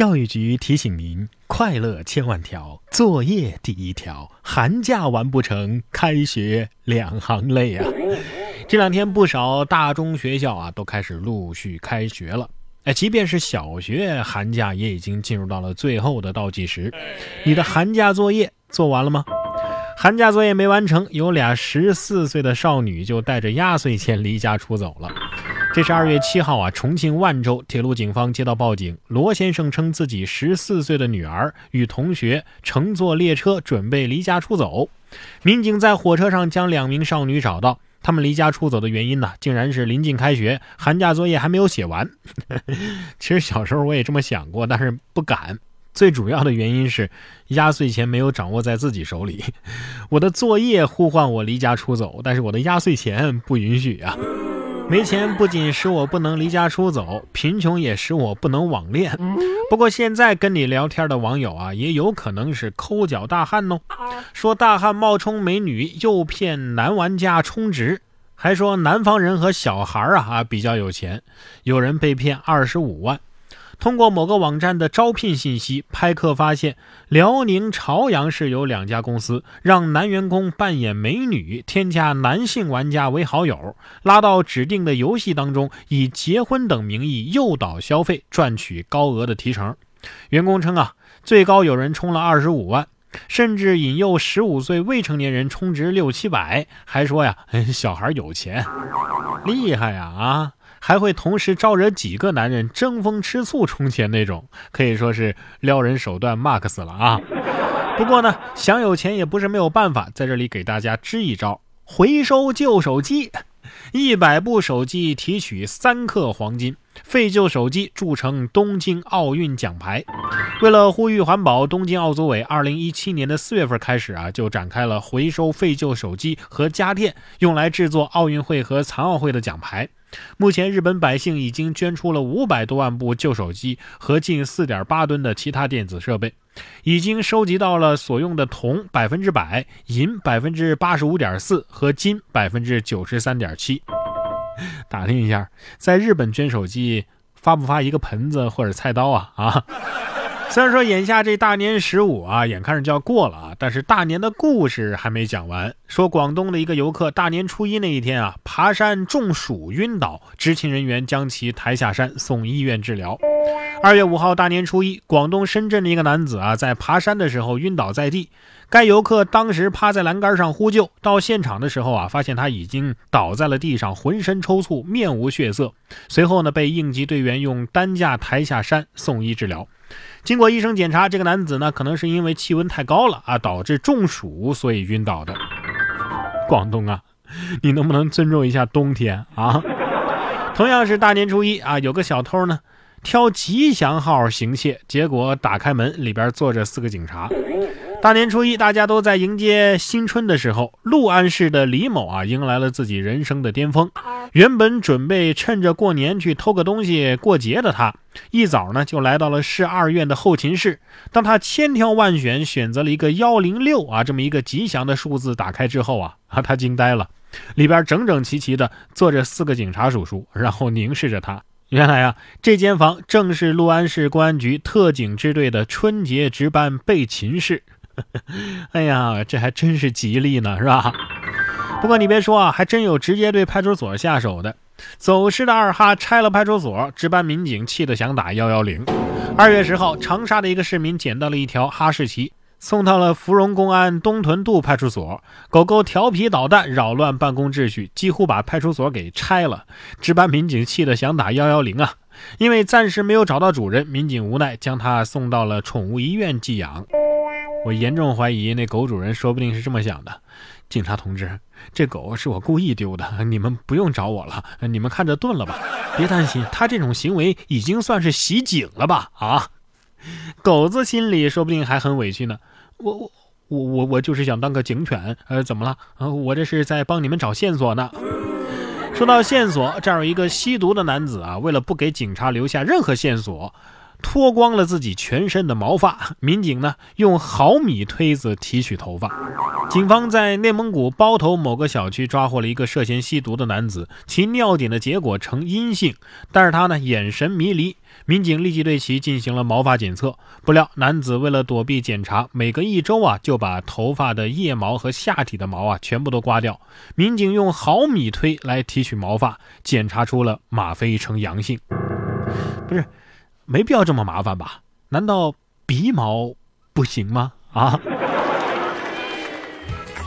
教育局提醒您：快乐千万条，作业第一条。寒假完不成，开学两行泪啊！这两天不少大中学校啊都开始陆续开学了。哎，即便是小学，寒假也已经进入到了最后的倒计时。你的寒假作业做完了吗？寒假作业没完成，有俩十四岁的少女就带着压岁钱离家出走了。这是二月七号啊，重庆万州铁路警方接到报警，罗先生称自己十四岁的女儿与同学乘坐列车准备离家出走。民警在火车上将两名少女找到，他们离家出走的原因呢，竟然是临近开学，寒假作业还没有写完。其实小时候我也这么想过，但是不敢。最主要的原因是压岁钱没有掌握在自己手里，我的作业呼唤我离家出走，但是我的压岁钱不允许啊。没钱不仅使我不能离家出走，贫穷也使我不能网恋。不过现在跟你聊天的网友啊，也有可能是抠脚大汉哦。说大汉冒充美女诱骗男玩家充值，还说南方人和小孩啊啊比较有钱，有人被骗二十五万。通过某个网站的招聘信息，拍客发现辽宁朝阳市有两家公司让男员工扮演美女，添加男性玩家为好友，拉到指定的游戏当中，以结婚等名义诱导消费，赚取高额的提成。员工称啊，最高有人充了二十五万，甚至引诱十五岁未成年人充值六七百，还说呀，小孩有钱，厉害呀啊！还会同时招惹几个男人争风吃醋充钱那种，可以说是撩人手段 max 了啊！不过呢，想有钱也不是没有办法，在这里给大家支一招：回收旧手机，一百部手机提取三克黄金，废旧手机铸成东京奥运奖牌。为了呼吁环保，东京奥组委二零一七年的四月份开始啊，就展开了回收废旧手机和家电，用来制作奥运会和残奥会的奖牌。目前，日本百姓已经捐出了五百多万部旧手机和近四点八吨的其他电子设备，已经收集到了所用的铜百分之百、银百分之八十五点四和金百分之九十三点七。打听一下，在日本捐手机发不发一个盆子或者菜刀啊？啊？虽然说眼下这大年十五啊，眼看着就要过了啊，但是大年的故事还没讲完。说广东的一个游客大年初一那一天啊，爬山中暑晕倒，执勤人员将其抬下山送医院治疗。二月五号大年初一，广东深圳的一个男子啊，在爬山的时候晕倒在地，该游客当时趴在栏杆上呼救，到现场的时候啊，发现他已经倒在了地上，浑身抽搐，面无血色。随后呢，被应急队员用担架抬下山送医治疗。经过医生检查，这个男子呢，可能是因为气温太高了啊，导致中暑，所以晕倒的。广东啊，你能不能尊重一下冬天啊？同样是大年初一啊，有个小偷呢，挑吉祥号行窃，结果打开门，里边坐着四个警察。大年初一，大家都在迎接新春的时候，六安市的李某啊，迎来了自己人生的巅峰。原本准备趁着过年去偷个东西过节的他，一早呢就来到了市二院的后勤室。当他千挑万选选择了一个幺零六啊这么一个吉祥的数字，打开之后啊啊他惊呆了，里边整整齐齐的坐着四个警察叔叔，然后凝视着他。原来啊，这间房正是六安市公安局特警支队的春节值班备勤室。哎呀，这还真是吉利呢，是吧？不过你别说啊，还真有直接对派出所下手的。走失的二哈拆了派出所，值班民警气得想打幺幺零。二月十号，长沙的一个市民捡到了一条哈士奇，送到了芙蓉公安东屯渡派出所。狗狗调皮捣蛋，扰乱办公秩序，几乎把派出所给拆了。值班民警气得想打幺幺零啊！因为暂时没有找到主人，民警无奈将它送到了宠物医院寄养。我严重怀疑那狗主人说不定是这么想的：警察同志，这狗是我故意丢的，你们不用找我了，你们看着炖了吧。别担心，他这种行为已经算是袭警了吧？啊，狗子心里说不定还很委屈呢。我我我我我就是想当个警犬，呃，怎么了？呃，我这是在帮你们找线索呢。说到线索，这儿有一个吸毒的男子啊，为了不给警察留下任何线索。脱光了自己全身的毛发。民警呢用毫米推子提取头发。警方在内蒙古包头某个小区抓获了一个涉嫌吸毒的男子，其尿检的结果呈阴性，但是他呢眼神迷离。民警立即对其进行了毛发检测，不料男子为了躲避检查，每隔一周啊就把头发的腋毛和下体的毛啊全部都刮掉。民警用毫米推来提取毛发，检查出了吗啡呈阳性。不是，没必要这么麻烦吧？难道鼻毛不行吗？啊？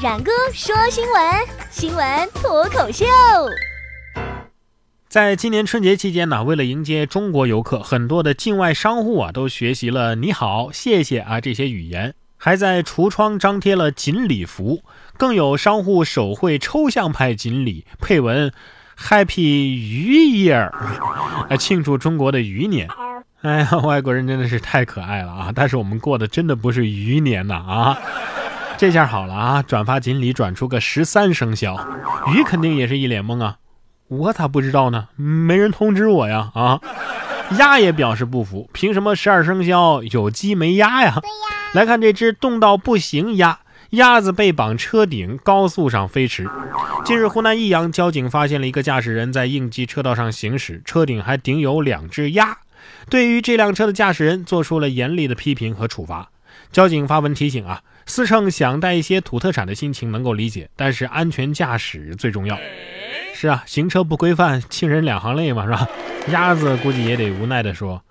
冉哥说新闻，新闻脱口秀。在今年春节期间呢，为了迎接中国游客，很多的境外商户啊都学习了“你好”“谢谢”啊这些语言，还在橱窗张贴了锦鲤符，更有商户手绘抽象派锦鲤，配文 “Happy 鱼 Year”，来庆祝中国的鱼年。哎呀，外国人真的是太可爱了啊！但是我们过的真的不是鱼年呐啊！这下好了啊，转发锦鲤转出个十三生肖，鱼肯定也是一脸懵啊。我咋不知道呢？没人通知我呀！啊，鸭也表示不服，凭什么十二生肖有鸡没鸭呀？来看这只冻到不行鸭，鸭子被绑车顶，高速上飞驰。近日，湖南益阳交警发现了一个驾驶人在应急车道上行驶，车顶还顶有两只鸭。对于这辆车的驾驶人，做出了严厉的批评和处罚。交警发文提醒啊，司乘想带一些土特产的心情能够理解，但是安全驾驶最重要。是啊，行车不规范，亲人两行泪嘛，是吧？鸭子估计也得无奈地说：“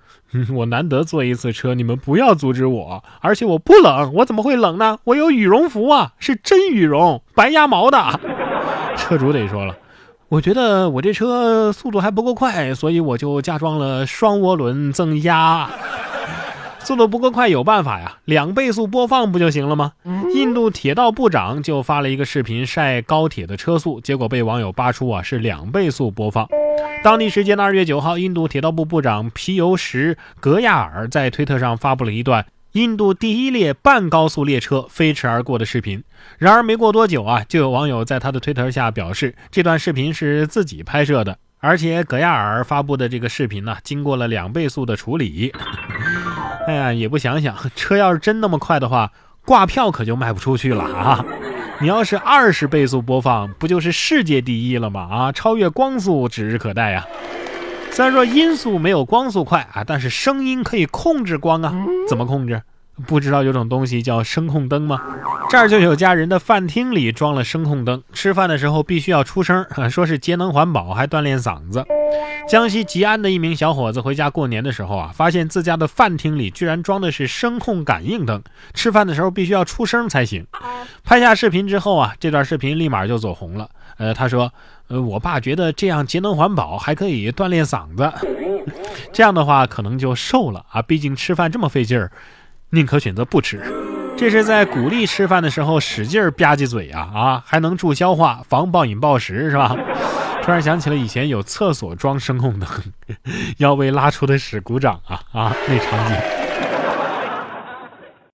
我难得坐一次车，你们不要阻止我。而且我不冷，我怎么会冷呢？我有羽绒服啊，是真羽绒，白鸭毛的。”车主得说了：“我觉得我这车速度还不够快，所以我就加装了双涡轮增压。”速度不够快有办法呀，两倍速播放不就行了吗？印度铁道部长就发了一个视频晒高铁的车速，结果被网友扒出啊是两倍速播放。当地时间的二月九号，印度铁道部部长皮尤什·格亚尔在推特上发布了一段印度第一列半高速列车飞驰而过的视频。然而没过多久啊，就有网友在他的推特下表示，这段视频是自己拍摄的，而且葛亚尔发布的这个视频呢，经过了两倍速的处理。哎呀，也不想想，车要是真那么快的话，挂票可就卖不出去了啊！你要是二十倍速播放，不就是世界第一了吗？啊，超越光速指日可待呀！虽然说音速没有光速快啊，但是声音可以控制光啊，怎么控制？不知道有种东西叫声控灯吗？这儿就有家人的饭厅里装了声控灯，吃饭的时候必须要出声，说是节能环保，还锻炼嗓子。江西吉安的一名小伙子回家过年的时候啊，发现自家的饭厅里居然装的是声控感应灯，吃饭的时候必须要出声才行。拍下视频之后啊，这段视频立马就走红了。呃，他说，呃，我爸觉得这样节能环保，还可以锻炼嗓子，这样的话可能就瘦了啊，毕竟吃饭这么费劲儿。宁可选择不吃，这是在鼓励吃饭的时候使劲吧唧嘴啊啊，还能助消化、防暴饮暴食，是吧？突然想起了以前有厕所装声控灯，要为拉出的屎鼓掌啊啊，那场景。